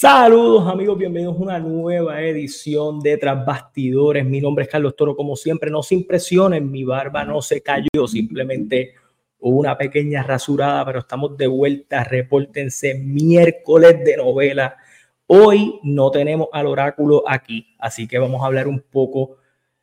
Saludos amigos, bienvenidos a una nueva edición de Tras Bastidores. Mi nombre es Carlos Toro, como siempre, no se impresionen, mi barba no se cayó, simplemente una pequeña rasurada, pero estamos de vuelta, repórtense miércoles de novela. Hoy no tenemos al oráculo aquí, así que vamos a hablar un poco,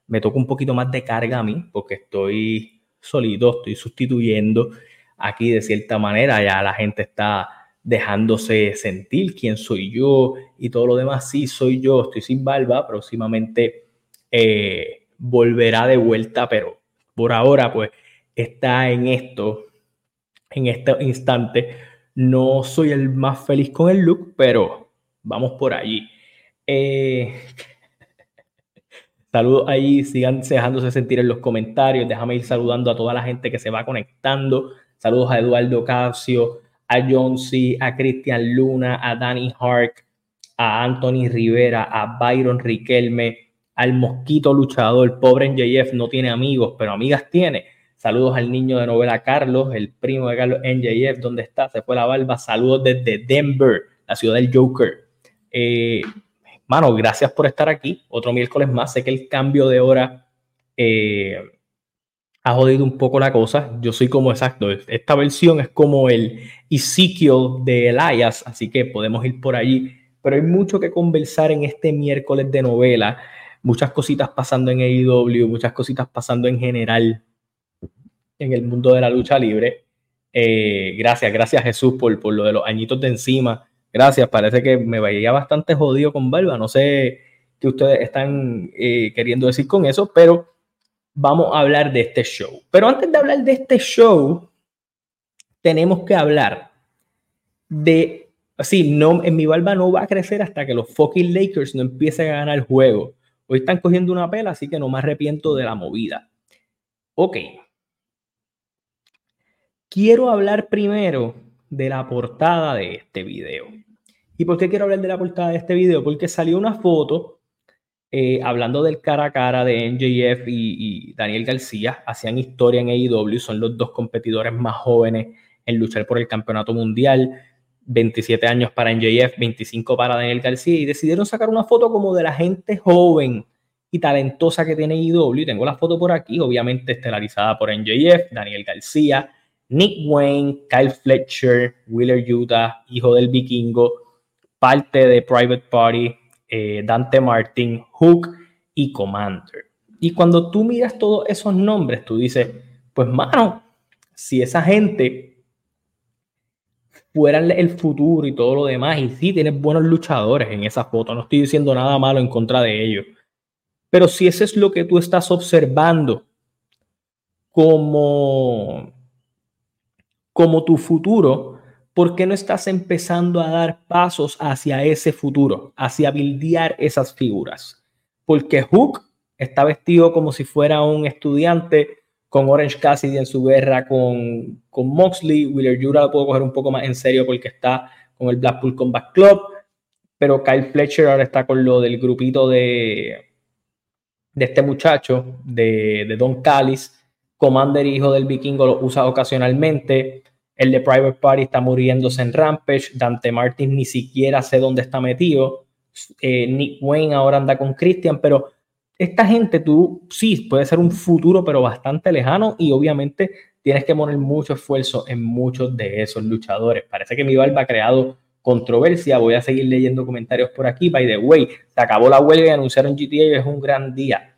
me toca un poquito más de carga a mí, porque estoy solito, estoy sustituyendo aquí de cierta manera, ya la gente está dejándose sentir quién soy yo y todo lo demás. Sí, soy yo, estoy sin barba, próximamente eh, volverá de vuelta, pero por ahora pues está en esto, en este instante. No soy el más feliz con el look, pero vamos por allí. Eh, saludos ahí, sigan dejándose sentir en los comentarios. Déjame ir saludando a toda la gente que se va conectando. Saludos a Eduardo Casio, a John C., a Cristian Luna, a Danny Hark, a Anthony Rivera, a Byron Riquelme, al Mosquito Luchador. Pobre NJF no tiene amigos, pero amigas tiene. Saludos al niño de novela Carlos, el primo de Carlos NJF, ¿dónde está? Se fue la barba. Saludos desde Denver, la ciudad del Joker. Eh, gracias por estar aquí. Otro miércoles más. Sé que el cambio de hora eh, ha jodido un poco la cosa. Yo soy como exacto. Esta versión es como el Ezekiel de Elias, así que podemos ir por allí. Pero hay mucho que conversar en este miércoles de novela. Muchas cositas pasando en AEW, muchas cositas pasando en general en el mundo de la lucha libre. Eh, gracias, gracias Jesús por, por lo de los añitos de encima. Gracias, parece que me veía bastante jodido con barba. No sé qué ustedes están eh, queriendo decir con eso, pero vamos a hablar de este show. Pero antes de hablar de este show, tenemos que hablar de, así, no, en mi barba no va a crecer hasta que los fucking Lakers no empiecen a ganar el juego. Hoy están cogiendo una pela, así que no me arrepiento de la movida. Ok. Quiero hablar primero de la portada de este video. ¿Y por qué quiero hablar de la portada de este video? Porque salió una foto eh, hablando del cara a cara de NJF y, Daniel García. Hacían historia en AEW, son los dos competidores más jóvenes en luchar por el campeonato mundial. 27 años para NJF, 25 para Daniel García y decidieron sacar una foto como de la gente joven y talentosa que tiene IW. Tengo la foto por aquí, obviamente estelarizada por NJF, Daniel García, Nick Wayne, Kyle Fletcher, Wheeler Utah, hijo del vikingo, parte de Private Party, eh, Dante Martin, Hook y Commander. Y cuando tú miras todos esos nombres, tú dices, pues mano, si esa gente fuera el futuro y todo lo demás. Y sí, tienes buenos luchadores en esa foto. No estoy diciendo nada malo en contra de ellos. Pero si ese es lo que tú estás observando como, como tu futuro, ¿por qué no estás empezando a dar pasos hacia ese futuro, hacia bildear esas figuras? Porque Hook está vestido como si fuera un estudiante con Orange Cassidy en su guerra con, con Moxley. Wheeler Jura lo puedo coger un poco más en serio porque está con el Blackpool Combat Club. Pero Kyle Fletcher ahora está con lo del grupito de, de este muchacho, de, de Don Callis. Commander, hijo del vikingo, lo usa ocasionalmente. El de Private Party está muriéndose en Rampage. Dante Martin ni siquiera sé dónde está metido. Eh, Nick Wayne ahora anda con Christian, pero esta gente tú sí puede ser un futuro, pero bastante lejano y obviamente tienes que poner mucho esfuerzo en muchos de esos luchadores. Parece que mi barba ha creado controversia. Voy a seguir leyendo comentarios por aquí. By the way, se acabó la huelga y anunciaron GTA y es un gran día.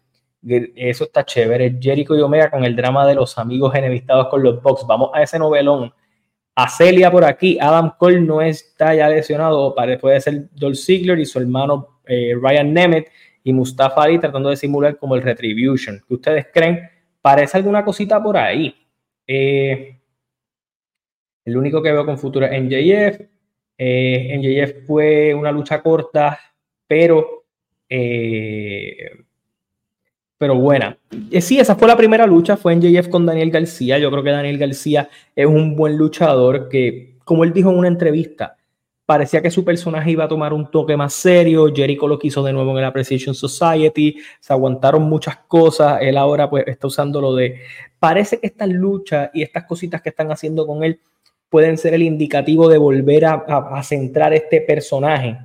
Eso está chévere. Jericho y Omega con el drama de los amigos enemistados con los Bucks. Vamos a ese novelón. A Celia por aquí. Adam Cole no está ya lesionado. Puede ser Dolph Ziggler y su hermano eh, Ryan Nemeth y Mustafa Ali tratando de simular como el Retribution. ¿Qué ustedes creen? Parece alguna cosita por ahí. Eh, el único que veo con futuro es NJF. Eh, NJF fue una lucha corta, pero eh, pero buena. Eh, sí, esa fue la primera lucha, fue en JF con Daniel García. Yo creo que Daniel García es un buen luchador que, como él dijo en una entrevista, parecía que su personaje iba a tomar un toque más serio. Jericho lo quiso de nuevo en el Appreciation Society. Se aguantaron muchas cosas. Él ahora pues está usando lo de... Parece que estas luchas y estas cositas que están haciendo con él pueden ser el indicativo de volver a, centrar este personaje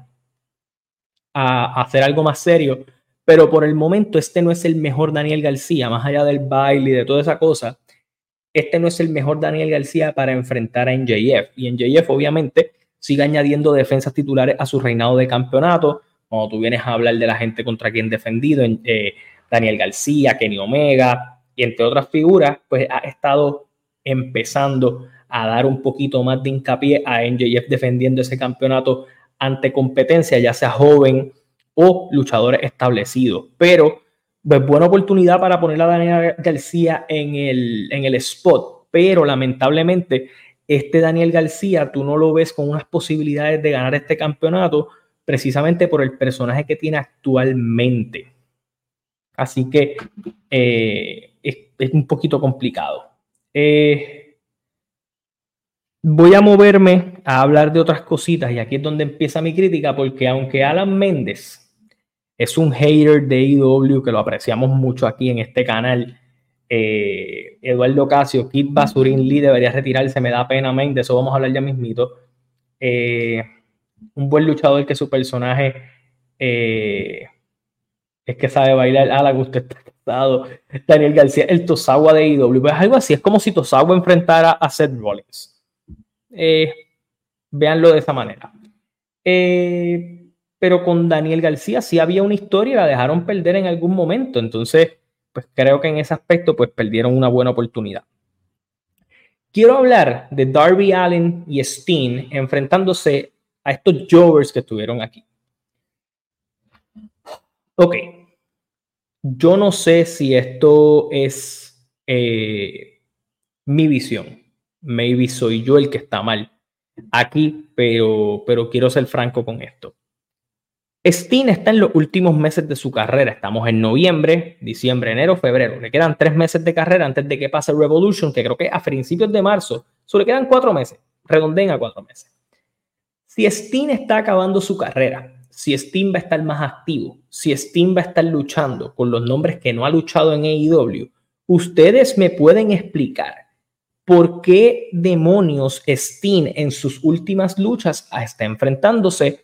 a, hacer algo más serio. Pero por el momento este no es el mejor Daniel García, más allá del baile y de toda esa cosa. Este no es el mejor Daniel García para enfrentar a NJF. Y NJF obviamente sigue añadiendo defensas titulares a su reinado de campeonato. Cuando tú vienes a hablar de la gente contra quien defendido, eh, Daniel García, Kenny Omega y entre otras figuras, pues ha estado empezando a dar un poquito más de hincapié a NJF defendiendo ese campeonato ante competencia, ya sea joven o luchadores establecidos. Pero, pues buena oportunidad para poner a Daniel García en el, en el spot, pero lamentablemente este Daniel García tú no lo ves con unas posibilidades de ganar este campeonato precisamente por el personaje que tiene actualmente. Así que eh, es, un poquito complicado. Eh, voy a moverme a hablar de otras cositas y aquí es donde empieza mi crítica porque aunque Alan Méndez es un hater de IW que lo apreciamos mucho aquí en este canal, eh, Eduardo Casio, Kid Basurin Lee debería retirarse, me da pena, men, de eso vamos a hablar ya mismito. Eh, un buen luchador que su personaje eh, es que sabe bailar, a la que usted está casado. Daniel García, el Tosawa de IW, pues algo así, es como si Tosawa enfrentara a Seth Rollins véanlo de esa manera. Eh, pero con Daniel García sí había una historia y la dejaron perder en algún momento. Entonces, pues creo que en ese aspecto, pues perdieron una buena oportunidad. Quiero hablar de Darby Allen y Steen enfrentándose a estos Jovers que estuvieron aquí. Ok. Yo no sé si esto es eh, mi visión maybe soy yo el que está mal aquí, pero, pero quiero ser franco con esto. Steen está en los últimos meses de su carrera. Estamos en noviembre, diciembre, enero, febrero. Le quedan tres meses de carrera antes de que pase Revolution, que creo que a principios de marzo. Solo le quedan cuatro meses. Redondeen a cuatro meses. Si Steen está acabando su carrera, si Steen va a estar más activo, si Steen va a estar luchando con los nombres que no ha luchado en AEW, ustedes me pueden explicar ¿por qué demonios Steen en sus últimas luchas está enfrentándose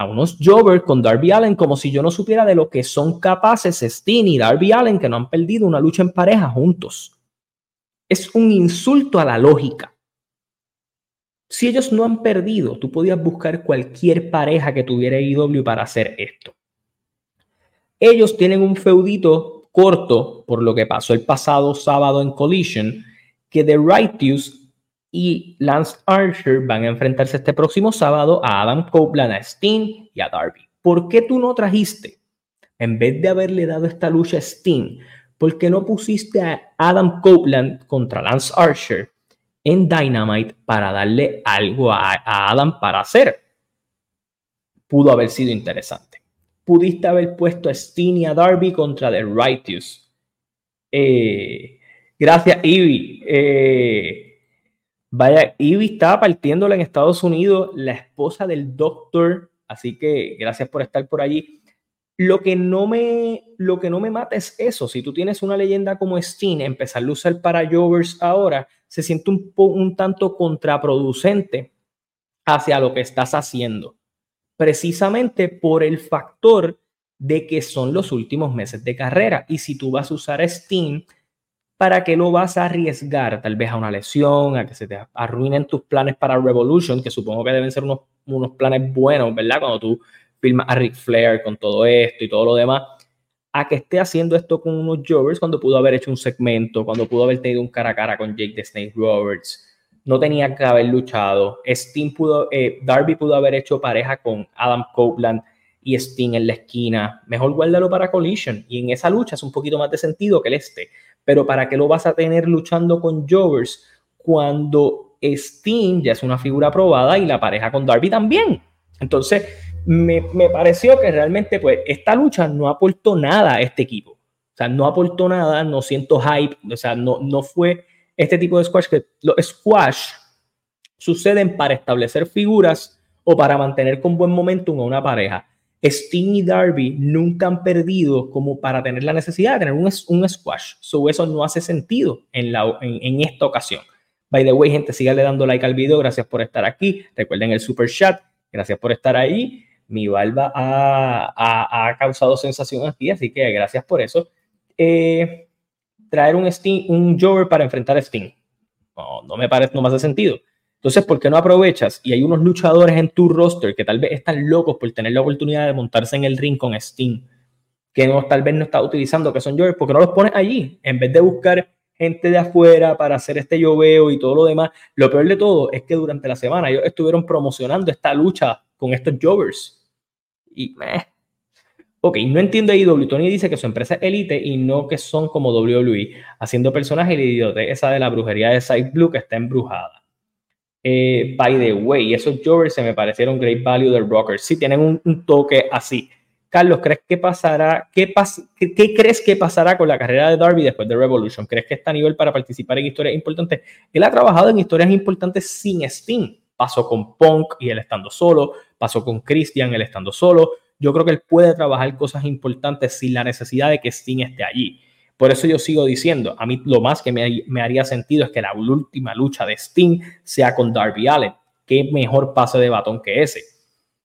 a unos Jovers con Darby Allen como si yo no supiera de lo que son capaces Steen y Darby Allen que no han perdido una lucha en pareja juntos? Es un insulto a la lógica. Si ellos no han perdido, tú podías buscar cualquier pareja que tuviera IW para hacer esto. Ellos tienen un feudito corto por lo que pasó el pasado sábado en Collision, que The Righteous y Lance Archer van a enfrentarse este próximo sábado a Adam Copeland, a Steen y a Darby. ¿Por qué tú no trajiste, en vez de haberle dado esta lucha a Steen, por qué no pusiste a Adam Copeland contra Lance Archer en Dynamite para darle algo a, Adam para hacer? Pudo haber sido interesante. Pudiste haber puesto a Steen y a Darby contra The Righteous. Eh, Gracias, Ivy. Eh, vaya, Ivy estaba partiéndola en Estados Unidos, la esposa del doctor, así que gracias por estar por allí. Lo que no me, lo que no me mata es eso. Si tú tienes una leyenda como Steen, empezar a usar para Jovers ahora, se siente un, un tanto contraproducente hacia lo que estás haciendo. Precisamente por el factor de que son los últimos meses de carrera. Y si tú vas a usar a Steen, ¿para qué lo vas a arriesgar? Tal vez a una lesión, a que se te arruinen tus planes para Revolution, que supongo que deben ser unos, unos planes buenos, ¿verdad? Cuando tú filmas a Ric Flair con todo esto y todo lo demás, a que esté haciendo esto con unos Jovers cuando pudo haber hecho un segmento, cuando pudo haber tenido un cara a cara con Jake the Snake Roberts. No tenía que haber luchado. Sting pudo, eh, Darby pudo haber hecho pareja con Adam Copeland y Sting en la esquina. Mejor guárdalo para Collision. Y en esa lucha es un poquito más de sentido que el este pero ¿para qué lo vas a tener luchando con Jovers cuando Sting ya es una figura probada y la pareja con Darby también? Entonces, me, pareció que realmente pues esta lucha no aportó nada a este equipo. O sea, no aportó nada, no siento hype, o sea, no, no fue este tipo de squash que los squash suceden para establecer figuras o para mantener con buen momentum a una pareja. Sting y Darby nunca han perdido como para tener la necesidad de tener un, squash. So, eso no hace sentido en, la, en, esta ocasión. By the way, gente, síganle dando like al video. Gracias por estar aquí. Recuerden el super chat. Gracias por estar ahí. Mi barba ha, ha, causado sensación aquí, así que gracias por eso. Eh, traer un Sting, un Jover para enfrentar a Sting. No, no me parece, no me hace sentido. Entonces, ¿por qué no aprovechas? Y hay unos luchadores en tu roster que tal vez están locos por tener la oportunidad de montarse en el ring con Steam, que no, tal vez no está utilizando, que son Jovers, porque no los pones allí? En vez de buscar gente de afuera para hacer este lloveo y todo lo demás. Lo peor de todo es que durante la semana ellos estuvieron promocionando esta lucha con estos Jovers. Y meh. Ok, no entiendo ahí. W. Tony dice que su empresa es Elite y no que son como WWE, haciendo personajes y idiote esa de la brujería de Side Blue que está embrujada. Eh, by the way, esos Jovers se me parecieron great value del Rocker. Sí, tienen un, toque así. Carlos, ¿crees que pasará? Qué, qué, crees que pasará con la carrera de Darby después de Revolution? ¿Crees que está a nivel para participar en historias importantes? Él ha trabajado en historias importantes sin Steam. Pasó con Punk y él estando solo. Pasó con Christian, él estando solo. Yo creo que él puede trabajar cosas importantes sin la necesidad de que Steam esté allí. Por eso yo sigo diciendo, a mí lo más que me, haría sentido es que la última lucha de Sting sea con Darby Allen. Qué mejor pase de batón que ese.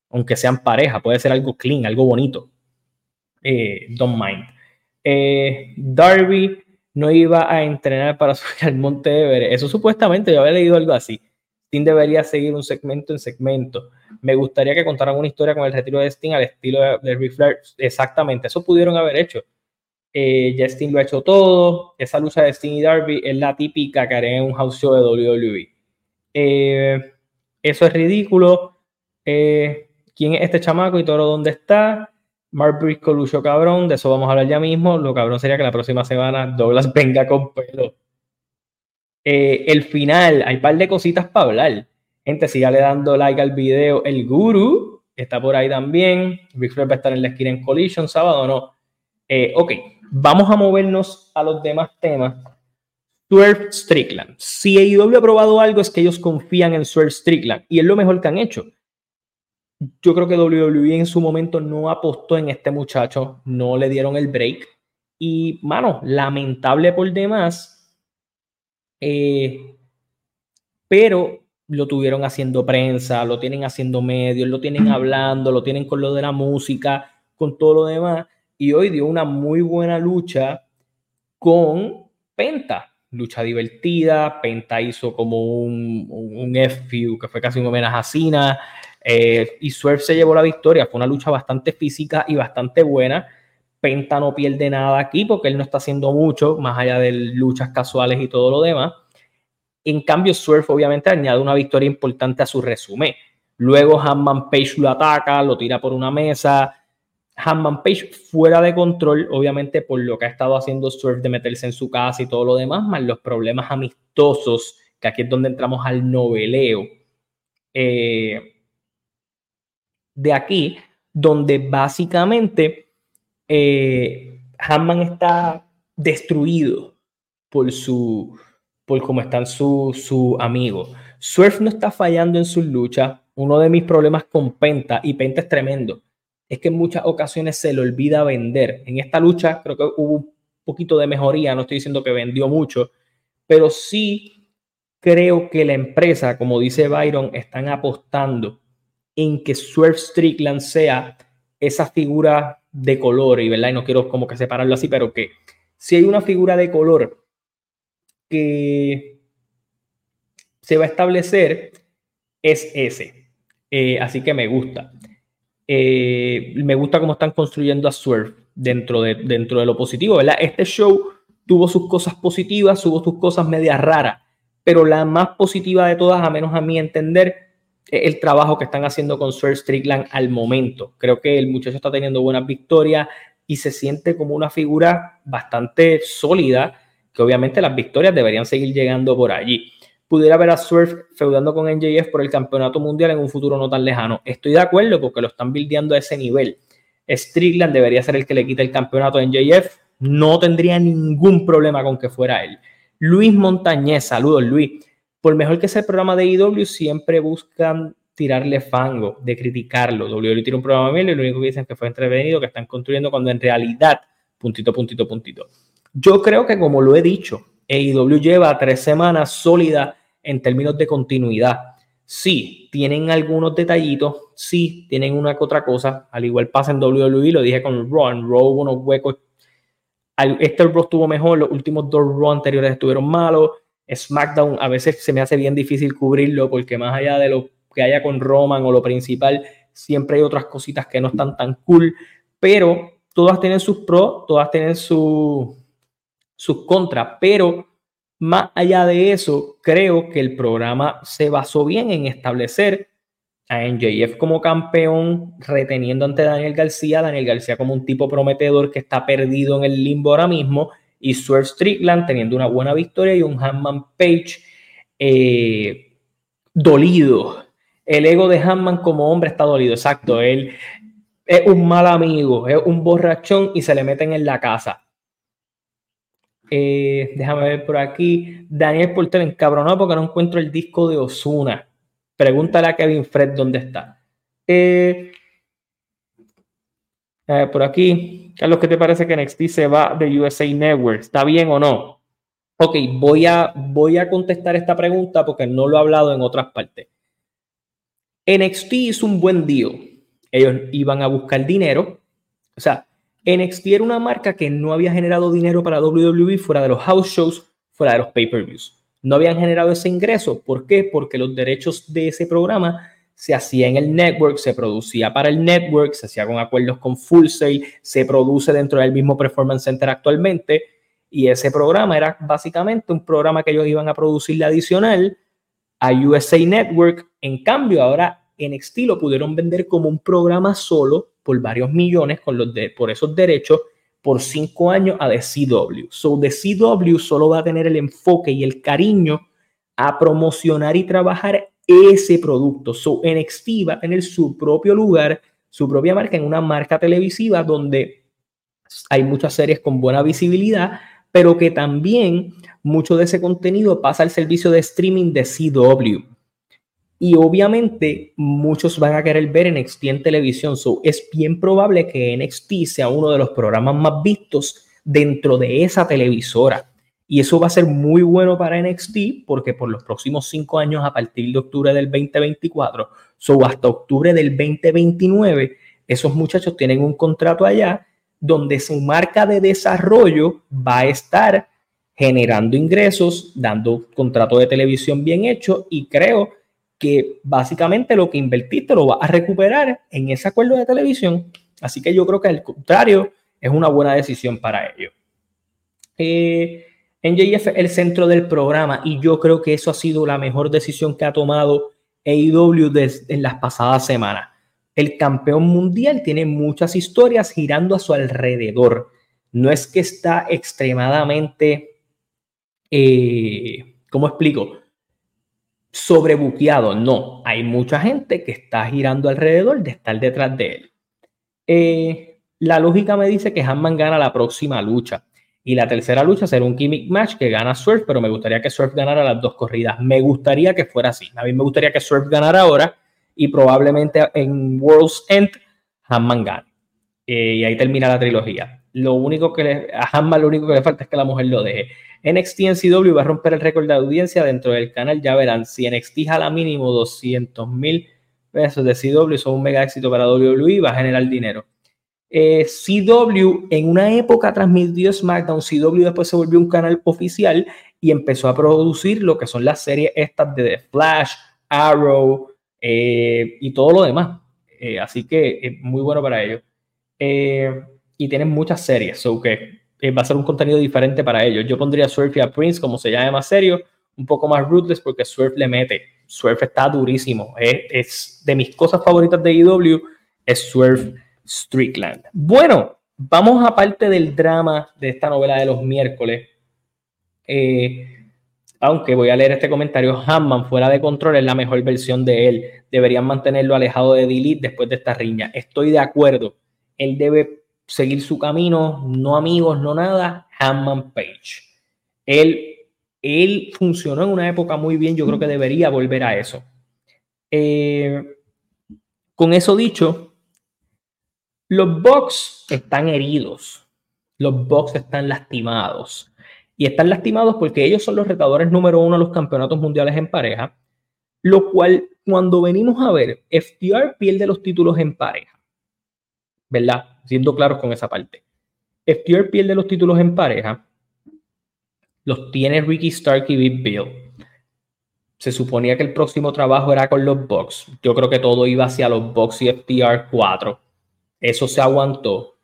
Aunque sean pareja, puede ser algo clean, algo bonito. Eh, don't mind. Eh, Darby no iba a entrenar para subir al Monte Everest. Eso supuestamente, yo había leído algo así. Sting debería seguir un segmento en segmento. Me gustaría que contaran una historia con el retiro de Sting al estilo de, de Exactamente, eso pudieron haber hecho eh, Justin lo ha hecho todo. Esa lucha de Sting y Darby es la típica que haré en un house show de WWE. Eh, eso es ridículo. Eh, ¿Quién es este chamaco y todo dónde está? Mark Briscoe luchó cabrón, de eso vamos a hablar ya mismo. Lo cabrón sería que la próxima semana Douglas venga con pelo. Eh, el final, hay un par de cositas para hablar. Gente, sígale dando like al video. El Guru está por ahí también. Big Flair va a estar en la esquina en Collision sábado, ¿no? ok, Vamos a movernos a los demás temas. Swerve Strickland. Si AEW ha probado algo es que ellos confían en Swerve Strickland y es lo mejor que han hecho. Yo creo que WWE en su momento no apostó en este muchacho, no le dieron el break. Y, mano, lamentable por demás. Eh, pero lo tuvieron haciendo prensa, lo tienen haciendo medios, lo tienen hablando, lo tienen con lo de la música, con todo lo demás y hoy dio una muy buena lucha con Penta. Lucha divertida, Penta hizo como un, un, que fue casi un homenaje a Cena, eh, y Swerve se llevó la victoria. Fue una lucha bastante física y bastante buena. Penta no pierde nada aquí porque él no está haciendo mucho, más allá de luchas casuales y todo lo demás. En cambio, Swerve obviamente añade una victoria importante a su resumen. Luego Hanman Page lo ataca, lo tira por una mesa, Hanman Page fuera de control, obviamente por lo que ha estado haciendo Swerve de meterse en su casa y todo lo demás, más los problemas amistosos, que aquí es donde entramos al noveleo. Eh, de aquí, donde básicamente eh, está destruido por su por cómo están su, su amigo. Swerve no está fallando en sus luchas. Uno de mis problemas con Penta, y Penta es tremendo, es que en muchas ocasiones se le olvida vender. En esta lucha creo que hubo un poquito de mejoría, no estoy diciendo que vendió mucho, pero sí creo que la empresa, como dice Byron, están apostando en que Swerve Strickland sea esa figura de color, y verdad, y no quiero como que separarlo así, pero que si hay una figura de color que se va a establecer, es ese. Eh, así que me gusta. Eh, me gusta cómo están construyendo a Swerve dentro de, dentro de lo positivo, ¿verdad? Este show tuvo sus cosas positivas, tuvo sus cosas medias raras, pero la más positiva de todas, a menos a mi entender, es el trabajo que están haciendo con Swerve Strickland al momento. Creo que el muchacho está teniendo buenas victorias y se siente como una figura bastante sólida, que obviamente las victorias deberían seguir llegando por allí pudiera ver a Swerve feudando con NJF por el campeonato mundial en un futuro no tan lejano. Estoy de acuerdo porque lo están bildeando a ese nivel. Strickland debería ser el que le quite el campeonato a NJF. No tendría ningún problema con que fuera él. Luis Montañez, saludos Luis. Por mejor que sea el programa de IW, siempre buscan tirarle fango, de criticarlo. WWE tiene un programa bien y lo único que dicen que fue entretenido, que están construyendo cuando en realidad, puntito, puntito, puntito. Yo creo que como lo he dicho, AEW lleva tres semanas sólidas en términos de continuidad. Sí, tienen algunos detallitos, sí, tienen una otra cosa, al igual pasa en WWE, lo dije con Raw, en Raw hubo unos huecos, este Raw estuvo mejor, los últimos dos Raw anteriores estuvieron malos, SmackDown a veces se me hace bien difícil cubrirlo porque más allá de lo que haya con Roman o lo principal, siempre hay otras cositas que no están tan cool, pero todas tienen sus pros, todas tienen sus contras, pero más allá de eso, creo que el programa se basó bien en establecer a NJF como campeón, reteniendo ante Daniel García, Daniel García como un tipo prometedor que está perdido en el limbo ahora mismo, y Swerve Strickland teniendo una buena victoria y un Hanman Page eh, dolido. El ego de Hanman como hombre está dolido, exacto. Él es un mal amigo, es un borrachón y se le meten en la casa. Eh, déjame ver por aquí. Daniel Porter encabronado porque no encuentro el disco de Osuna. Pregúntale a Kevin Fred dónde está. Eh, por aquí, Carlos, ¿qué te parece que NXT se va de USA Network? ¿Está bien o no? Ok, voy a, voy a contestar esta pregunta porque no lo he hablado en otras partes. NXT hizo un buen deal. Ellos iban a buscar dinero. O sea, NXT era una marca que no había generado dinero para WWE fuera de los house shows, fuera de los pay-per-views. No habían generado ese ingreso. ¿Por qué? Porque los derechos de ese programa se hacía en el network, se producía para el network, se hacía con acuerdos con Full Sail, se produce dentro del mismo Performance Center actualmente. Y ese programa era básicamente un programa que ellos iban a producir adicional a USA Network. En cambio, ahora NXT lo pudieron vender como un programa solo por varios millones con los de, por esos derechos por cinco años a The CW. So The solo va a tener el enfoque y el cariño a promocionar y trabajar ese producto. So NXT va a tener su propio lugar, su propia marca en una marca televisiva donde hay muchas series con buena visibilidad, pero que también mucho de ese contenido pasa al servicio de streaming de CW. Y obviamente muchos van a querer ver NXT en televisión. So, es bien probable que NXT sea uno de los programas más vistos dentro de esa televisora. Y eso va a ser muy bueno para NXT porque por los próximos cinco años, a partir de octubre del 2024, so hasta octubre del 2029, esos muchachos tienen un contrato allá donde su marca de desarrollo va a estar generando ingresos, dando contrato de televisión bien hecho y creo que básicamente lo que invertiste lo vas a recuperar en ese acuerdo de televisión. Así que yo creo que al contrario es una buena decisión para ellos. Eh, NJF el centro del programa y yo creo que eso ha sido la mejor decisión que ha tomado AEW en las pasadas semanas. El campeón mundial tiene muchas historias girando a su alrededor. No es que está extremadamente, eh, ¿cómo explico? Sobrebuqueado. No, hay mucha gente que está girando alrededor de estar detrás de él. Eh, la lógica me dice que Hanman gana la próxima lucha. Y la tercera lucha será un gimmick match que gana Surf, pero me gustaría que Surf ganara las dos corridas. Me gustaría que fuera así. A mí me gustaría que Surf ganara ahora y probablemente en World's End Hanman gane. Eh, y ahí termina la trilogía. Lo único que le, a Hanman lo único que le falta es que la mujer lo deje. NXT en CW va a romper el récord de audiencia dentro del canal. Ya verán, si NXT jala mínimo 200 mil pesos de CW, son un mega éxito para WWE, va a generar dinero. Eh, CW en una época transmitió SmackDown, CW después se volvió un canal oficial y empezó a producir lo que son las series estas de The Flash, Arrow eh, y todo lo demás. Eh, así que es muy bueno para ellos. y tienen muchas series, so eh, va a ser un contenido diferente para ellos. Yo pondría Surf y a Prince como se llame más serio, un poco más ruthless porque Surf le mete. Surf está durísimo. Es, de mis cosas favoritas de EW, es Surf Strickland. Bueno, vamos a parte del drama de esta novela de los miércoles. Eh, aunque voy a leer este comentario, Hanman fuera de control es la mejor versión de él. Deberían mantenerlo alejado de Delete después de esta riña. Estoy de acuerdo. Él debe seguir su camino, no amigos, no nada, Hanman Page. Él, él funcionó en una época muy bien, yo creo que debería volver a eso. Eh, con eso dicho, los Bucks están heridos, los Bucks están lastimados. Y están lastimados porque ellos son los retadores número uno a los campeonatos mundiales en pareja, lo cual cuando venimos a ver, FTR pierde los títulos en pareja, ¿verdad? Siendo claros con esa parte. FTR pierde los títulos en pareja, los tiene Ricky Stark y Big Bill. Se suponía que el próximo trabajo era con los Bucks. Yo creo que todo iba hacia los Bucks y FTR 4. Eso se aguantó.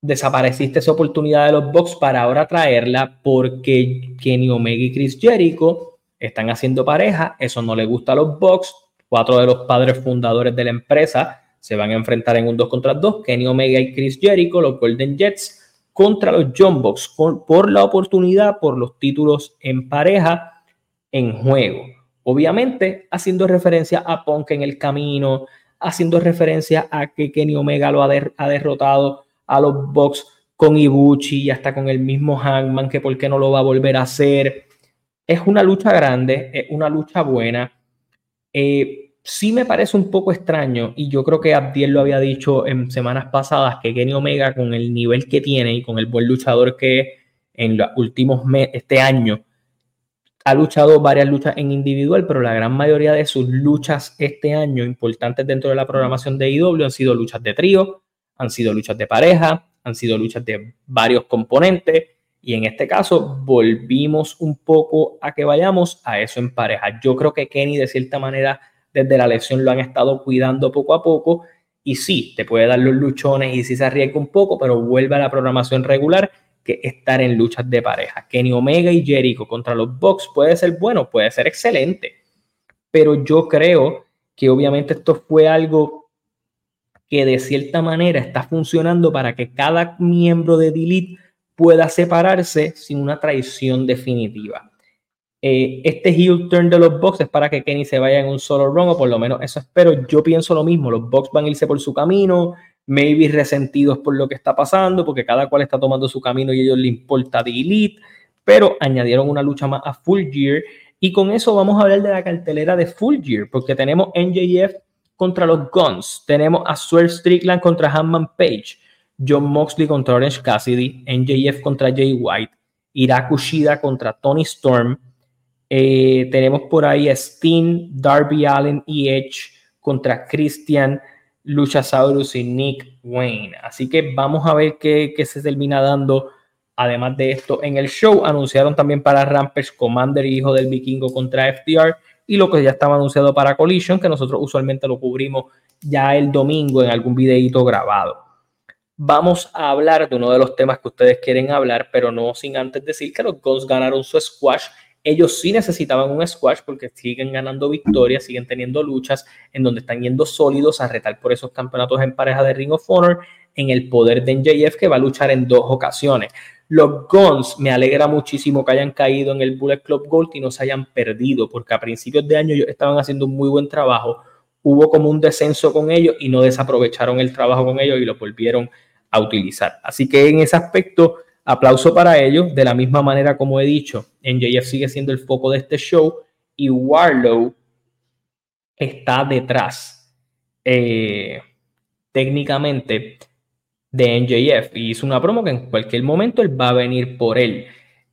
Desapareciste esa oportunidad de los Bucks para ahora traerla porque Kenny Omega y Chris Jericho están haciendo pareja. Eso no le gusta a los Bucks. Cuatro de los padres fundadores de la empresa se van a enfrentar en un 2 contra 2. Kenny Omega y Chris Jericho, los Golden Jets contra los John Box por la oportunidad, por los títulos en pareja en juego. Obviamente haciendo referencia a Punk en el camino, haciendo referencia a que Kenny Omega lo ha, derrotado a los Box con Ibuchi y hasta con el mismo Hangman, que por qué no lo va a volver a hacer. Es una lucha grande, es una lucha buena. Eh, sí me parece un poco extraño, y yo creo que Abdiel lo había dicho en semanas pasadas, que Kenny Omega, con el nivel que tiene y con el buen luchador que en los últimos meses, este año, ha luchado varias luchas en individual, pero la gran mayoría de sus luchas este año, importantes dentro de la programación de IW, han sido luchas de trío, han sido luchas de pareja, han sido luchas de varios componentes, y en este caso volvimos un poco a que vayamos a eso en pareja. Yo creo que Kenny de cierta manera desde la lesión lo han estado cuidando poco a poco. Y sí, te puede dar los luchones y sí se arriesga un poco, pero vuelve a la programación regular, que estar en luchas de pareja. Kenny Omega y Jericho contra los Bucks puede ser bueno, puede ser excelente. Pero yo creo que obviamente esto fue algo que de cierta manera está funcionando para que cada miembro de Delete pueda separarse sin una traición definitiva. Eh, este heel turn de los Bucks es para que Kenny se vaya en un solo run, o por lo menos eso espero. Yo pienso lo mismo, los Bucks van a irse por su camino, maybe resentidos por lo que está pasando, porque cada cual está tomando su camino y a ellos les importa de Elite, pero añadieron una lucha más a Full Gear. Y con eso vamos a hablar de la cartelera de Full Gear, porque tenemos NJF contra los Guns, tenemos a Swerve Strickland contra Hanman Page, John Moxley contra Orange Cassidy, NJF contra Jay White, Ira Kushida contra Tony Storm, eh, tenemos por ahí a Steen, Darby Allen y Edge contra Christian, Luchasaurus y Nick Wayne. Así que vamos a ver qué, se termina dando. Además de esto, en el show anunciaron también para Rampage Commander y Hijo del Vikingo contra FTR y lo que ya estaba anunciado para Collision, que nosotros usualmente lo cubrimos ya el domingo en algún videito grabado. Vamos a hablar de uno de los temas que ustedes quieren hablar, pero no sin antes decir que los Guns ganaron su squash ellos sí necesitaban un squash porque siguen ganando victorias, siguen teniendo luchas en donde están yendo sólidos a retar por esos campeonatos en pareja de Ring of Honor en el poder de NJF que va a luchar en dos ocasiones. Los Guns me alegra muchísimo que hayan caído en el Bullet Club Gold y no se hayan perdido porque a principios de año ellos estaban haciendo un muy buen trabajo. Hubo como un descenso con ellos y no desaprovecharon el trabajo con ellos y lo volvieron a utilizar. Así que en ese aspecto Aplauso para ellos, de la misma manera como he dicho, NJF sigue siendo el foco de este show y Warlow está detrás eh, técnicamente de NJF y hizo una promo que en cualquier momento él va a venir por él.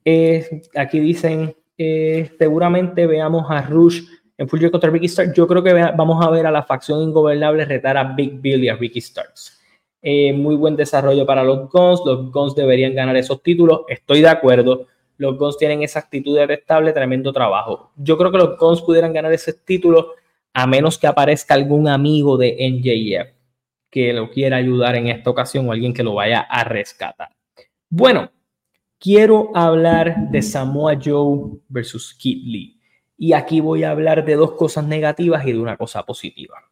Eh, aquí dicen, eh, seguramente veamos a Rush en Full contra Ricky Starks. Yo creo que vamos a ver a la facción ingobernable retar a Big Bill y a Ricky Starks. Eh, muy buen desarrollo para los Guns. Los Guns deberían ganar esos títulos. Estoy de acuerdo. Los Guns tienen esa actitud detestable, tremendo trabajo. Yo creo que los Guns pudieran ganar ese título a menos que aparezca algún amigo de NJF que lo quiera ayudar en esta ocasión o alguien que lo vaya a rescatar. Bueno, quiero hablar de Samoa Joe versus Kid Lee. Y aquí voy a hablar de dos cosas negativas y de una cosa positiva.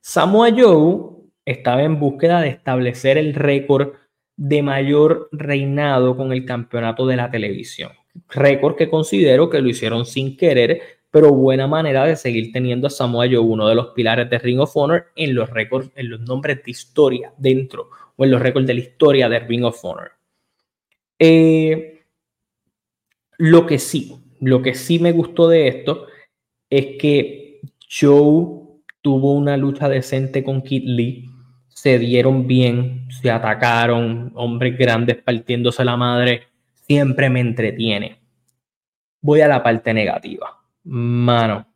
Samoa Joe estaba en búsqueda de establecer el récord de mayor reinado con el campeonato de la televisión. Récord que considero que lo hicieron sin querer, pero buena manera de seguir teniendo a Samoa Joe, uno de los pilares de Ring of Honor, en los récords, en los nombres de historia dentro o en los récords de la historia de Ring of Honor. Eh, lo que sí, lo que sí me gustó de esto es que Joe tuvo una lucha decente con Kid Lee, se dieron bien, se atacaron, hombres grandes partiéndose la madre, siempre me entretiene. Voy a la parte negativa. Mano,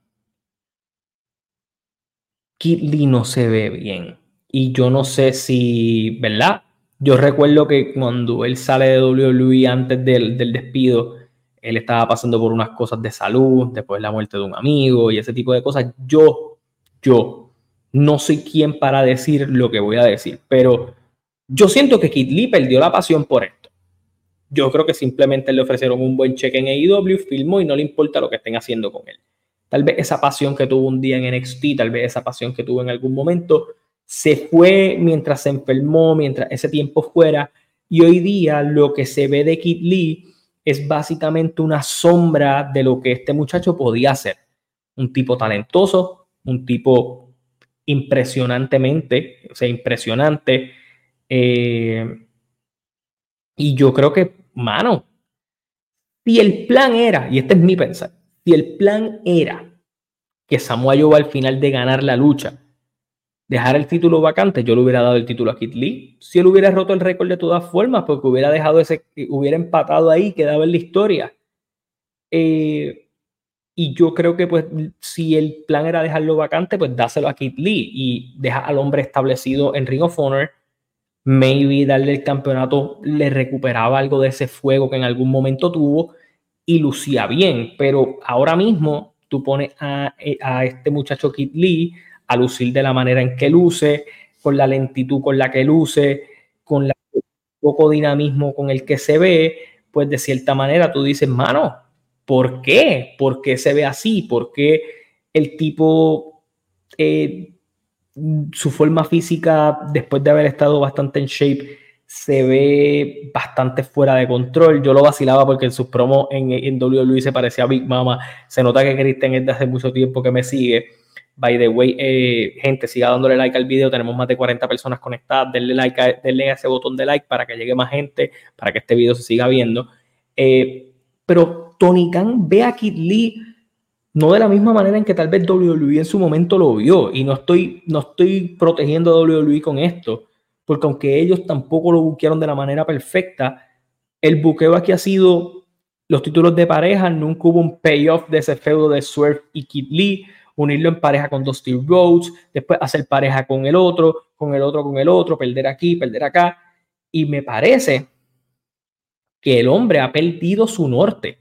Kid Lee no se ve bien. Y yo no sé si, ¿verdad? Yo recuerdo que cuando él sale de WWE antes del, del despido, él estaba pasando por unas cosas de salud, después de la muerte de un amigo y ese tipo de cosas. Yo, yo, no soy quien para decir lo que voy a decir, pero yo siento que Kid Lee perdió la pasión por esto. Yo creo que simplemente le ofrecieron un buen cheque en AEW, filmó y no le importa lo que estén haciendo con él. Tal vez esa pasión que tuvo un día en NXT, tal vez esa pasión que tuvo en algún momento, se fue mientras se enfermó, mientras ese tiempo fuera. Y hoy día lo que se ve de Kid Lee es básicamente una sombra de lo que este muchacho podía ser. Un tipo talentoso, un tipo impresionantemente, o sea, impresionante. Eh, y yo creo que, mano, si el plan era, y este es mi pensar, si el plan era que Samoa Joe al final de ganar la lucha dejar el título vacante, yo le hubiera dado el título a Kit Lee. Si él hubiera roto el récord de todas formas, porque hubiera dejado ese, hubiera empatado ahí, quedaba en la historia. Eh, y yo creo que, pues, si el plan era dejarlo vacante, pues dáselo a Kit Lee y deja al hombre establecido en Ring of Honor. Maybe darle el campeonato le recuperaba algo de ese fuego que en algún momento tuvo y lucía bien. Pero ahora mismo tú pones a, a este muchacho Kit Lee a lucir de la manera en que luce, con la lentitud con la que luce, con el poco dinamismo con el que se ve, pues de cierta manera tú dices, mano, ¿por qué? ¿Por qué se ve así? ¿Por qué el tipo, eh, su forma física, después de haber estado bastante en shape, se ve bastante fuera de control. Yo lo vacilaba porque en sus promos en, en WWE se parecía a Big Mama. Se nota que Kristen es de hace mucho tiempo que me sigue. By the way, eh, gente, siga dándole like al video. Tenemos más de 40 personas conectadas. Denle like a, denle a ese botón de like para que llegue más gente, para que este video se siga viendo. Eh, pero Tony Khan ve a Kid Lee no de la misma manera en que tal vez WWE en su momento lo vio. Y no estoy, no estoy protegiendo a WWE con esto, porque aunque ellos tampoco lo buquearon de la manera perfecta, el buqueo aquí ha sido los títulos de pareja. Nunca hubo un payoff de ese feudo de Swerve y Kid Lee unirlo en pareja con Dusty Rhodes, después hacer pareja con el otro, con el otro, con el otro, perder aquí, perder acá. Y me parece que el hombre ha perdido su norte.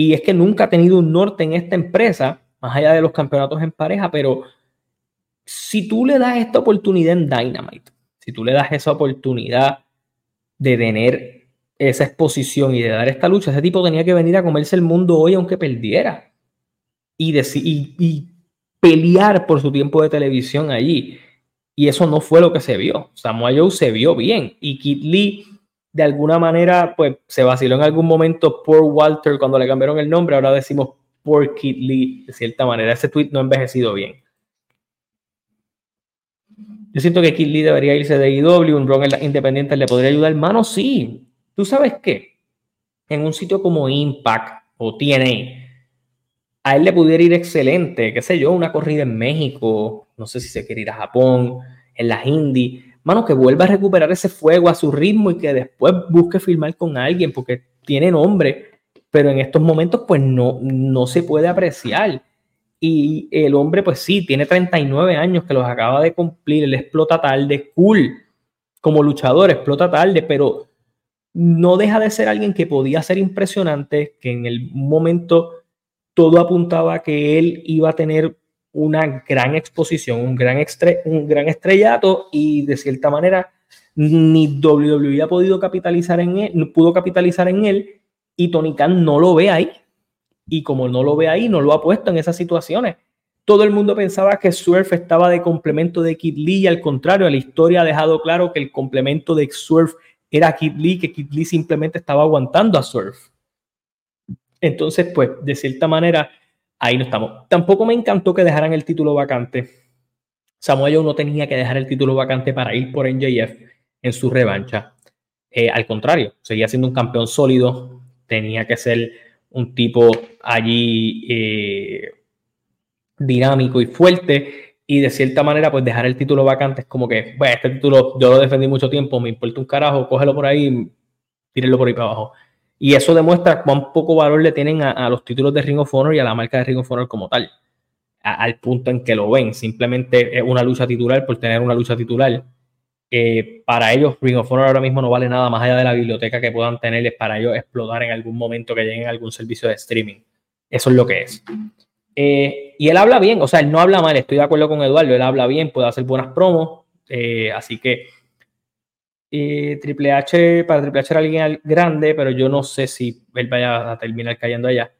Y es que nunca ha tenido un norte en esta empresa, más allá de los campeonatos en pareja, pero si tú le das esta oportunidad en Dynamite, si tú le das esa oportunidad de tener esa exposición y de dar esta lucha, ese tipo tenía que venir a comerse el mundo hoy aunque perdiera. Y, y, y pelear por su tiempo de televisión allí. Y eso no fue lo que se vio. Samoa Joe se vio bien. Y Kit Lee, de alguna manera, pues se vaciló en algún momento por Walter cuando le cambiaron el nombre. Ahora decimos por Kit Lee, de cierta manera. Ese tweet no ha envejecido bien. Yo siento que Kid Lee debería irse de IW, un rol en las independientes le podría ayudar. Mano, sí. ¿Tú sabes qué? En un sitio como Impact o TNA, a él le pudiera ir excelente, qué sé yo, una corrida en México, no sé si se quiere ir a Japón, en las Indies, mano, que vuelva a recuperar ese fuego a su ritmo y que después busque filmar con alguien, porque tiene nombre, pero en estos momentos pues no, no se puede apreciar. Y el hombre pues sí, tiene 39 años que los acaba de cumplir, él explota tarde, cool, como luchador explota tarde, pero no deja de ser alguien que podía ser impresionante, que en el momento todo apuntaba a que él iba a tener una gran exposición, un gran, un gran estrellato y de cierta manera ni WWE ha podido capitalizar en él, pudo capitalizar en él y Tony Khan no lo ve ahí. Y como no lo ve ahí, no lo ha puesto en esas situaciones. Todo el mundo pensaba que Swerve estaba de complemento de Kid Lee y al contrario, la historia ha dejado claro que el complemento de Swerve era Kid Lee, que Kid Lee simplemente estaba aguantando a Swerve. Entonces, pues, de cierta manera, ahí no estamos. Tampoco me encantó que dejaran el título vacante. Samoa Joe no tenía que dejar el título vacante para ir por NJF en su revancha. Eh, al contrario, seguía siendo un campeón sólido, tenía que ser un tipo allí eh, dinámico y fuerte y de cierta manera pues dejar el título vacante es como que, bueno, este título yo lo defendí mucho tiempo, me importa un carajo, cógelo por ahí, tírenlo por ahí para abajo. Y eso demuestra cuán poco valor le tienen a, los títulos de Ring of Honor y a la marca de Ring of Honor como tal, al punto en que lo ven, simplemente es una lucha titular por tener una lucha titular eh, para ellos Ring of Honor ahora mismo no vale nada más allá de la biblioteca que puedan tenerles para ellos explotar en algún momento que lleguen a algún servicio de streaming. Eso es lo que es. Eh, y él habla bien, o sea, él no habla mal, estoy de acuerdo con Eduardo, él habla bien, puede hacer buenas promos, eh, así que Triple H, para Triple H era alguien grande, pero yo no sé si él vaya a terminar cayendo allá.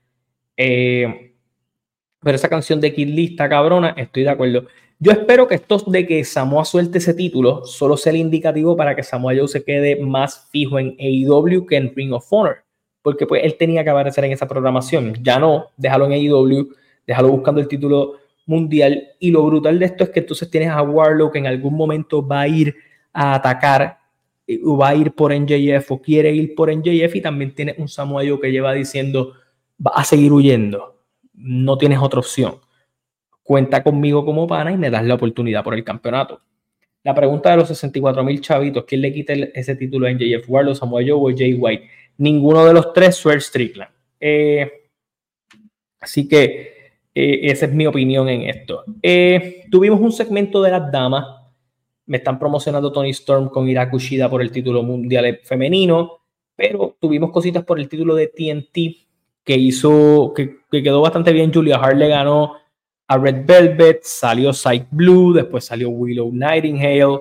pero esa canción de Kid está cabrona, estoy de acuerdo. Yo espero que esto de que Samoa suelte ese título solo sea el indicativo para que Samoa Joe se quede más fijo en AEW que en Ring of Honor, porque pues él tenía que aparecer en esa programación. Ya no, déjalo en AEW, déjalo buscando el título mundial. Y lo brutal de esto es que entonces tienes a Warlock que en algún momento va a ir a atacar eh, va a ir por NJF o quiere ir por NJF y también tiene un Joe que lleva diciendo va a seguir huyendo. No tienes otra opción cuenta conmigo como pana y me das la oportunidad por el campeonato. La pregunta de los 64 mil chavitos, ¿quién le quita ese título a JF Warlock, Samoa Joe o Jay White? Ninguno de los tres, Swerve Strickland. Eh, así que eh, esa es mi opinión en esto. Eh, tuvimos un segmento de las damas. Me están promocionando Tony Storm con Irakushida por el título mundial femenino, pero tuvimos cositas por el título de TNT que hizo, que, que quedó bastante bien. Julia Hart le ganó a Red Velvet, salió Psych Blue, después salió Willow Nightingale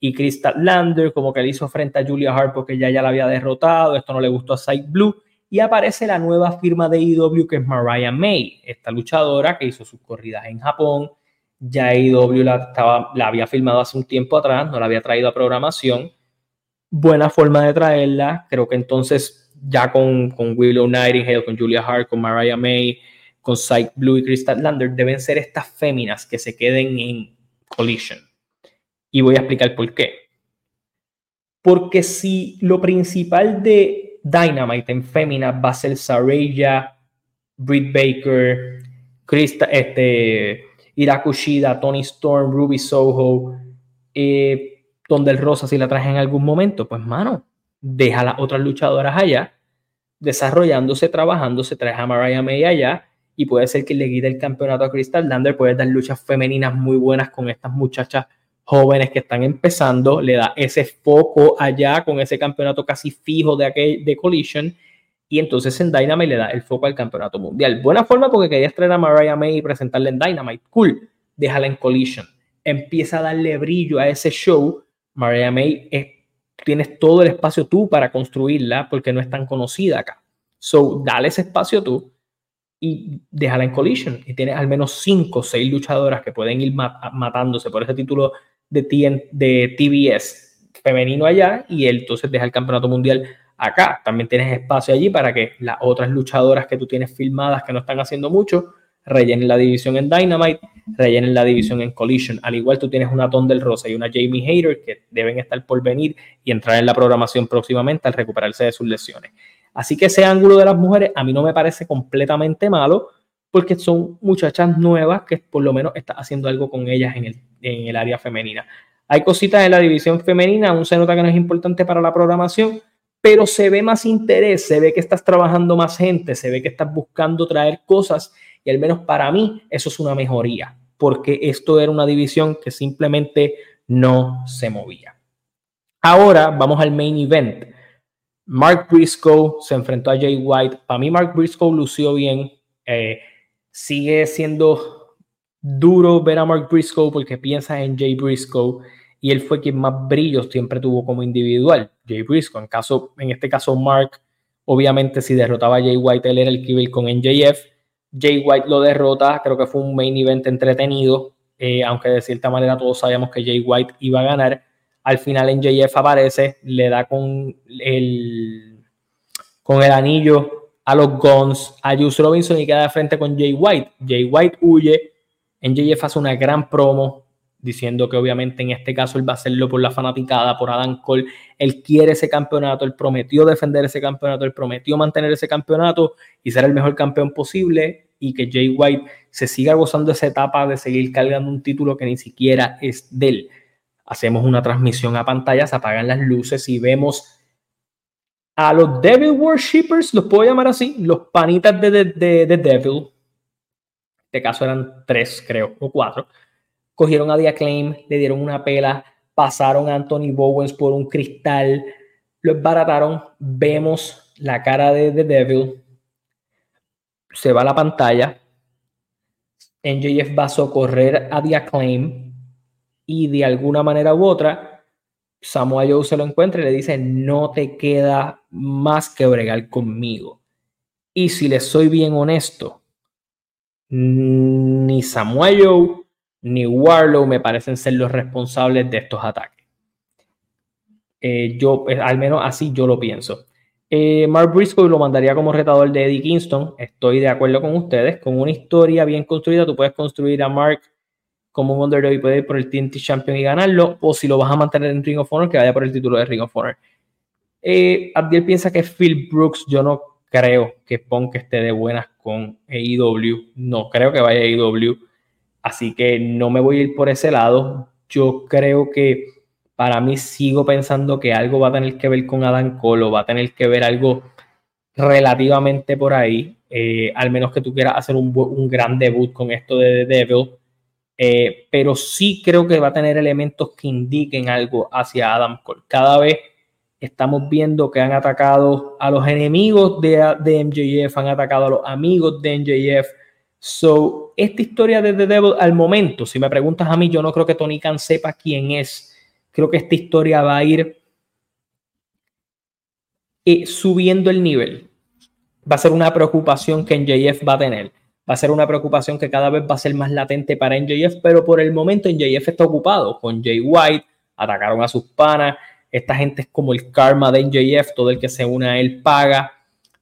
y Crystal Lander, como que le hizo frente a Julia Hart porque ya, ya la había derrotado, esto no le gustó a Psych Blue, y aparece la nueva firma de IW que es Mariah May, esta luchadora que hizo sus corridas en Japón, ya IW la, estaba, la había filmado hace un tiempo atrás, no la había traído a programación, buena forma de traerla, creo que entonces ya con, con Willow Nightingale, con Julia Hart, con Mariah May, con Psych Blue y Crystal Lander deben ser estas féminas que se queden en Collision. Y voy a explicar por qué. Porque si lo principal de Dynamite en fémina va a ser Saraya, Britt Baker, Krista, este, Irakushida, Tony Storm, Ruby Soho, eh, donde el Rosa si la traje en algún momento, pues mano, deja a las otras luchadoras allá, desarrollándose, trabajándose, trae a Mariah May allá y puede ser que le quite el campeonato a Crystal Lander, puede dar luchas femeninas muy buenas con estas muchachas jóvenes que están empezando, le da ese foco allá con ese campeonato casi fijo de, aquel, de Collision y entonces en Dynamite le da el foco al campeonato mundial. Buena forma porque quería traer a Mariah May y presentarle en Dynamite. Cool, déjala en Collision. Empieza a darle brillo a ese show. Mariah May, tienes todo el espacio tú para construirla porque no es tan conocida acá. So, dale ese espacio tú y déjala en collision y tienes al menos 5 o 6 luchadoras que pueden ir matándose por ese título de, de TBS femenino allá y él entonces deja el campeonato mundial acá. También tienes espacio allí para que las otras luchadoras que tú tienes filmadas que no están haciendo mucho rellenen la división en Dynamite, rellenen la división en Collision. Al igual tú tienes una Ton del Rosa y una Jamie Hayter que deben estar por venir y entrar en la programación próximamente al recuperarse de sus lesiones. Así que ese ángulo de las mujeres a mí no me parece completamente malo porque son muchachas nuevas que por lo menos está haciendo algo con ellas en el, en el área femenina. Hay cositas en la división femenina, aún se nota que no es importante para la programación, pero se ve más interés, se ve que estás trabajando más gente, se ve que estás buscando traer cosas y al menos para mí eso es una mejoría, porque esto era una división que simplemente no se movía. Ahora vamos al main event. Mark Briscoe se enfrentó a Jay White. Para mí, Mark Briscoe lució bien. Eh, sigue siendo duro ver a Mark Briscoe porque piensa en Jay Briscoe y él fue quien más brillos siempre tuvo como individual. Jay Briscoe, en, caso, en este caso, Mark, obviamente, si derrotaba a Jay White, él era el que iba con NJF. Jay White lo derrota, creo que fue un main event entretenido, eh, aunque de cierta manera todos sabíamos que Jay White iba a ganar. Al final en JF aparece, le da con el, con el anillo a los Guns, a Juice Robinson y queda de frente con Jay White. Jay White huye, NJF hace una gran promo diciendo que obviamente en este caso él va a hacerlo por la fanaticada, por Adam Cole. Él quiere ese campeonato, él prometió defender ese campeonato, él prometió mantener ese campeonato y ser el mejor campeón posible y que Jay White se siga gozando esa etapa de seguir cargando un título que ni siquiera es de él. Hacemos una transmisión a pantalla, se apagan las luces y vemos a los Devil Worshippers, los puedo llamar así, los panitas de, de, de, Devil, en este caso eran tres, creo, o cuatro, cogieron a The Acclaim, le dieron una pela, pasaron a Anthony Bowens por un cristal, lo esbarataron, vemos la cara de The Devil, se va a la pantalla, NJF va a socorrer a The Acclaim y de alguna manera u otra Samoa Joe se lo encuentra y le dice, no te queda más que bregar conmigo. Y si le soy bien honesto, ni Samoa Joe ni Warlow me parecen ser los responsables de estos ataques. Eh, yo, eh, al menos así yo lo pienso. Eh, Mark Briscoe lo mandaría como retador de Eddie Kingston. Estoy de acuerdo con ustedes. Con una historia bien construida, tú puedes construir a Mark como un underdog y puede ir por el TNT Champion y ganarlo, o si lo vas a mantener en Ring of Honor, que vaya por el título de Ring of Honor. Abdiel piensa que Phil Brooks, yo no creo que Punk esté de buenas con AEW, no creo que vaya a AEW, así que no me voy a ir por ese lado. Yo creo que para mí sigo pensando que algo va a tener que ver con Adam Cole, va a tener que ver algo relativamente por ahí, eh, al menos que tú quieras hacer un, un gran debut con esto de The Devil eh, pero sí creo que va a tener elementos que indiquen algo hacia Adam Cole. Cada vez estamos viendo que han atacado a los enemigos de, de MJF, han atacado a los amigos de MJF. So, esta historia de The Devil al momento, si me preguntas a mí, yo no creo que Tony Khan sepa quién es. Creo que esta historia va a ir eh, subiendo el nivel. Va a ser una preocupación que MJF va a tener va a ser una preocupación que cada vez va a ser más latente para NJF, pero por el momento NJF está ocupado con Jay White, atacaron a sus panas, esta gente es como el karma de NJF, todo el que se une a él paga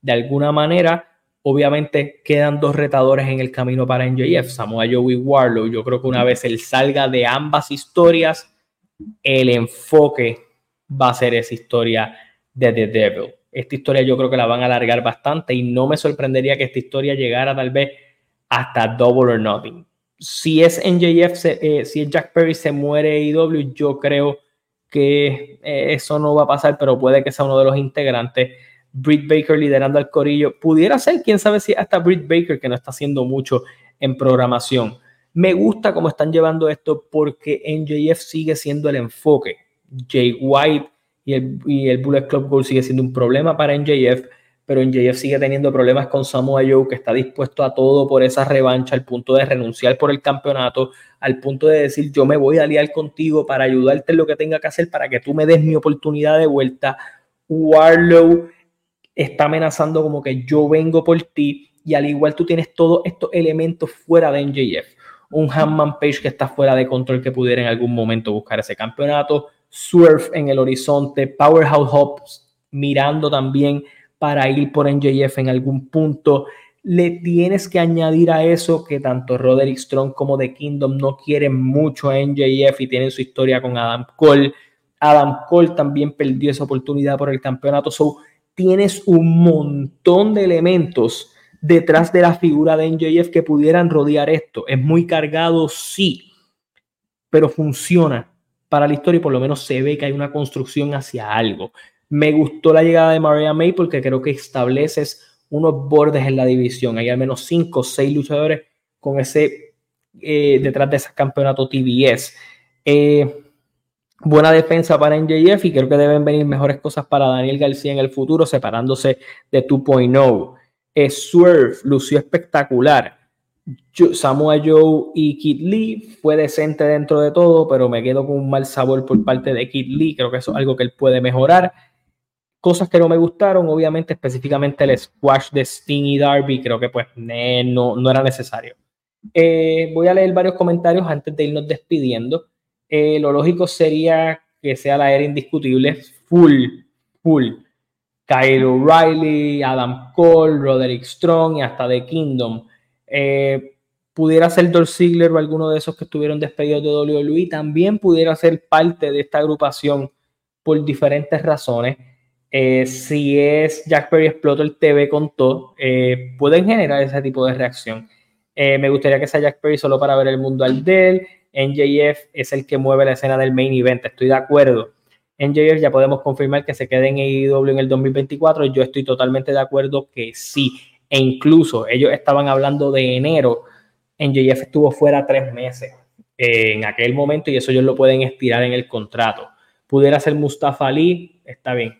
de alguna manera. Obviamente quedan dos retadores en el camino para NJF, Samoa Joe y Warlow. Yo creo que una vez él salga de ambas historias, el enfoque va a ser esa historia de The Devil. Esta historia yo creo que la van a alargar bastante y no me sorprendería que esta historia llegara tal vez hasta Double or Nothing. Si es NJF, eh, si es Jack Perry se muere IW, yo creo que eh, eso no va a pasar, pero puede que sea uno de los integrantes. Britt Baker liderando al corillo. Pudiera ser, quién sabe si hasta Britt Baker, que no está haciendo mucho en programación. Me gusta cómo están llevando esto porque NJF sigue siendo el enfoque. Jay White y el, y el Bullet Club Gold sigue siendo un problema para NJF pero MJF sigue teniendo problemas con Samoa Joe, que está dispuesto a todo por esa revancha, al punto de renunciar por el campeonato, al punto de decir yo me voy a aliar contigo para ayudarte en lo que tenga que hacer para que tú me des mi oportunidad de vuelta. Warlow está amenazando como que yo vengo por ti y al igual tú tienes todos estos elementos fuera de MJF. Un Hanman Page que está fuera de control que pudiera en algún momento buscar ese campeonato. Surf en el horizonte. Powerhouse Hobbs mirando también para ir por NJF en algún punto. Le tienes que añadir a eso que tanto Roderick Strong como The Kingdom no quieren mucho a NJF y tienen su historia con Adam Cole. Adam Cole también perdió esa oportunidad por el campeonato. So, tienes un montón de elementos detrás de la figura de NJF que pudieran rodear esto. Es muy cargado, sí, pero funciona para la historia y por lo menos se ve que hay una construcción hacia algo. Me gustó la llegada de Maria May porque creo que estableces unos bordes en la división. Hay al menos cinco o seis luchadores con ese eh, detrás de ese campeonato TBS. Eh, buena defensa para NJF y creo que deben venir mejores cosas para Daniel García en el futuro, separándose de 2.0. Eh, Swerve lució espectacular. Samoa Joe y Kid Lee fue decente dentro de todo, pero me quedo con un mal sabor por parte de Kid Lee. Creo que eso es algo que él puede mejorar. Cosas que no me gustaron, obviamente, específicamente el squash de Sting y Darby, creo que pues no, no era necesario. Eh, voy a leer varios comentarios antes de irnos despidiendo. Eh, lo lógico sería que sea la era indiscutible, full, full. Kyle O'Reilly, Adam Cole, Roderick Strong y hasta The Kingdom. Eh, pudiera ser Dolph Ziggler o alguno de esos que estuvieron despedidos de WWE, también pudiera ser parte de esta agrupación por diferentes razones. Eh, si es Jack Perry explota el TV con todo, pueden generar ese tipo de reacción. me gustaría que sea Jack Perry solo para ver el mundo al del. NJF es el que mueve la escena del main event, estoy de acuerdo. NJF ya podemos confirmar que se quede en AEW en el 2024. Yo estoy totalmente de acuerdo que sí. E incluso ellos estaban hablando de enero. NJF estuvo fuera tres meses en aquel momento y eso ellos lo pueden estirar en el contrato. Pudiera ser Mustafa Ali, está bien.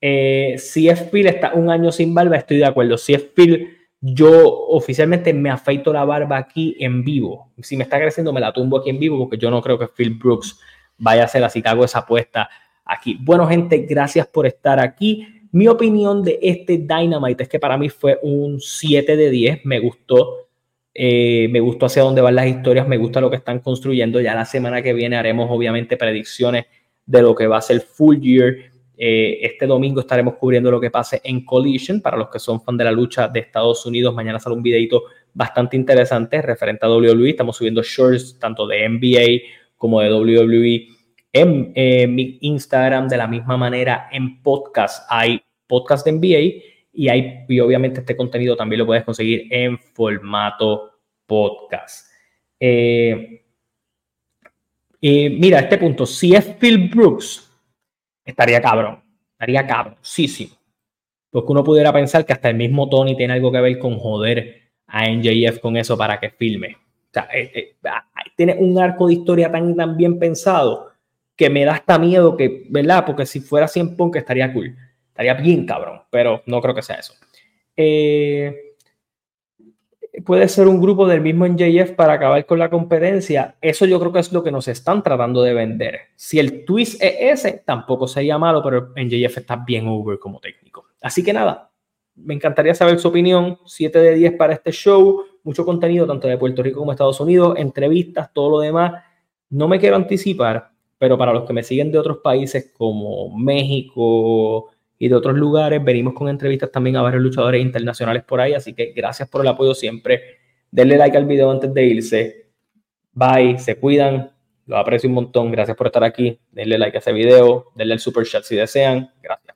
Eh, si es Phil está un año sin barba, estoy de acuerdo. Si es Phil, yo oficialmente me afeito la barba aquí en vivo. Si me está creciendo, me la tumbo aquí en vivo porque yo no creo que Phil Brooks vaya a ser así que hago esa apuesta aquí. Bueno, gente, gracias por estar aquí. Mi opinión de este Dynamite es que para mí fue un 7 de 10. Me gustó. Eh, me gustó hacia dónde van las historias. Me gusta lo que están construyendo. Ya la semana que viene haremos, obviamente, predicciones de lo que va a ser Full Year. Eh, este domingo estaremos cubriendo lo que pase en Collision. Para los que son fan de la lucha de Estados Unidos, mañana sale un videito bastante interesante referente a WWE. Estamos subiendo shorts tanto de NBA como de WWE en eh, mi Instagram de la misma manera en podcast. Hay podcast de NBA y, hay, y obviamente este contenido también lo puedes conseguir en formato podcast. Eh, mira, este punto, si es Phil Brooks, estaría cabrón, estaría cabroncísimo. Porque uno pudiera pensar que hasta el mismo Tony tiene algo que ver con joder a NJF con eso para que filme. O sea, eh, tiene un arco de historia tan, tan bien pensado que me da hasta miedo que, ¿verdad? Porque si fuera 100 Punk estaría cool, estaría bien cabrón, pero no creo que sea eso. Eh, puede ser un grupo del mismo NJF para acabar con la competencia. Eso yo creo que es lo que nos están tratando de vender. Si el twist es ese, tampoco sería malo, pero NJF está bien over como técnico. Así que nada, me encantaría saber su opinión. 7 de 10 para este show. Mucho contenido, tanto de Puerto Rico como Estados Unidos, entrevistas, todo lo demás. No me quiero anticipar, pero para los que me siguen de otros países como México y de otros lugares, venimos con entrevistas también a varios luchadores internacionales por ahí, así que gracias por el apoyo siempre. Denle like al video antes de irse. Bye, se cuidan, lo aprecio un montón, gracias por estar aquí. Denle like a ese video, denle el super chat si desean. Gracias.